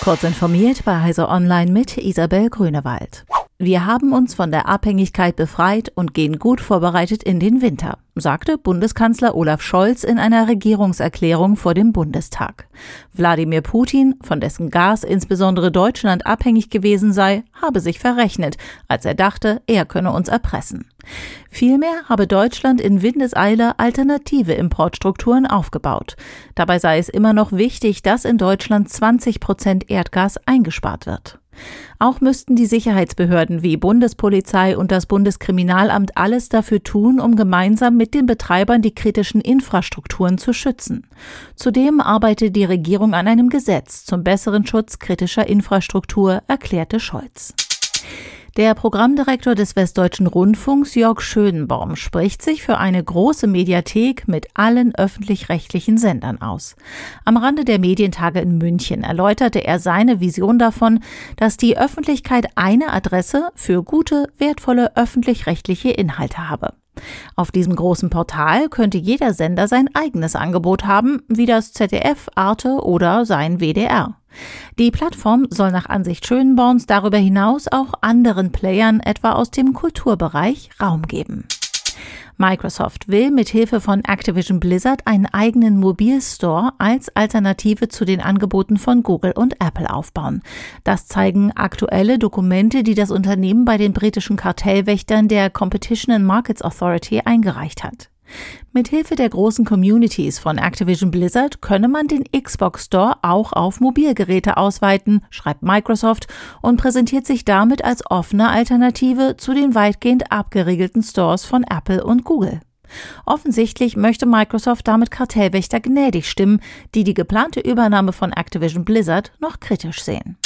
Kurz informiert bei Heise Online mit Isabel Grünewald. Wir haben uns von der Abhängigkeit befreit und gehen gut vorbereitet in den Winter, sagte Bundeskanzler Olaf Scholz in einer Regierungserklärung vor dem Bundestag. Wladimir Putin, von dessen Gas insbesondere Deutschland abhängig gewesen sei, habe sich verrechnet, als er dachte, er könne uns erpressen. Vielmehr habe Deutschland in Windeseile alternative Importstrukturen aufgebaut. Dabei sei es immer noch wichtig, dass in Deutschland 20 Prozent Erdgas eingespart wird. Auch müssten die Sicherheitsbehörden wie Bundespolizei und das Bundeskriminalamt alles dafür tun, um gemeinsam mit den Betreibern die kritischen Infrastrukturen zu schützen. Zudem arbeitet die Regierung an einem Gesetz zum besseren Schutz kritischer Infrastruktur, erklärte Scholz. Der Programmdirektor des Westdeutschen Rundfunks, Jörg Schönbaum, spricht sich für eine große Mediathek mit allen öffentlich-rechtlichen Sendern aus. Am Rande der Medientage in München erläuterte er seine Vision davon, dass die Öffentlichkeit eine Adresse für gute, wertvolle öffentlich-rechtliche Inhalte habe. Auf diesem großen Portal könnte jeder Sender sein eigenes Angebot haben, wie das ZDF, Arte oder sein WDR. Die Plattform soll nach Ansicht Schönborns darüber hinaus auch anderen Playern, etwa aus dem Kulturbereich, Raum geben. Microsoft will mit Hilfe von Activision Blizzard einen eigenen Mobilstore als Alternative zu den Angeboten von Google und Apple aufbauen. Das zeigen aktuelle Dokumente, die das Unternehmen bei den britischen Kartellwächtern der Competition and Markets Authority eingereicht hat. Mithilfe der großen Communities von Activision Blizzard könne man den Xbox Store auch auf Mobilgeräte ausweiten, schreibt Microsoft und präsentiert sich damit als offene Alternative zu den weitgehend abgeriegelten Stores von Apple und Google. Offensichtlich möchte Microsoft damit Kartellwächter gnädig stimmen, die die geplante Übernahme von Activision Blizzard noch kritisch sehen.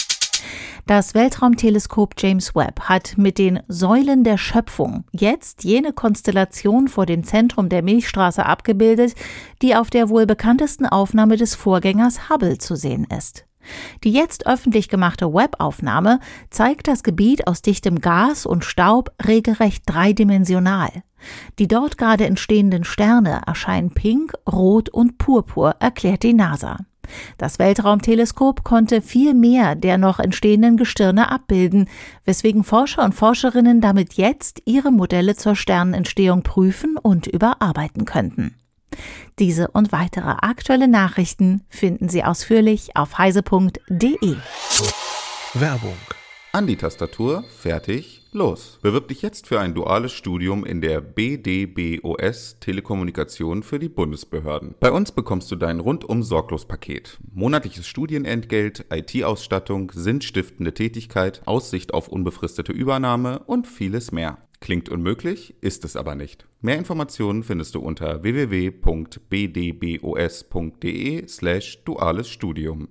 Das Weltraumteleskop James Webb hat mit den Säulen der Schöpfung jetzt jene Konstellation vor dem Zentrum der Milchstraße abgebildet, die auf der wohl bekanntesten Aufnahme des Vorgängers Hubble zu sehen ist. Die jetzt öffentlich gemachte Webb-Aufnahme zeigt das Gebiet aus dichtem Gas und Staub regelrecht dreidimensional. Die dort gerade entstehenden Sterne erscheinen pink, rot und purpur, erklärt die NASA. Das Weltraumteleskop konnte viel mehr der noch entstehenden Gestirne abbilden, weswegen Forscher und Forscherinnen damit jetzt ihre Modelle zur Sternenentstehung prüfen und überarbeiten könnten. Diese und weitere aktuelle Nachrichten finden Sie ausführlich auf heise.de. Werbung. An die Tastatur, fertig, Los, bewirb dich jetzt für ein duales Studium in der BDBOS Telekommunikation für die Bundesbehörden. Bei uns bekommst du dein rundum sorglos Paket. Monatliches Studienentgelt, IT-Ausstattung, sinnstiftende Tätigkeit, Aussicht auf unbefristete Übernahme und vieles mehr. Klingt unmöglich, ist es aber nicht. Mehr Informationen findest du unter www.bdbos.de slash duales Studium.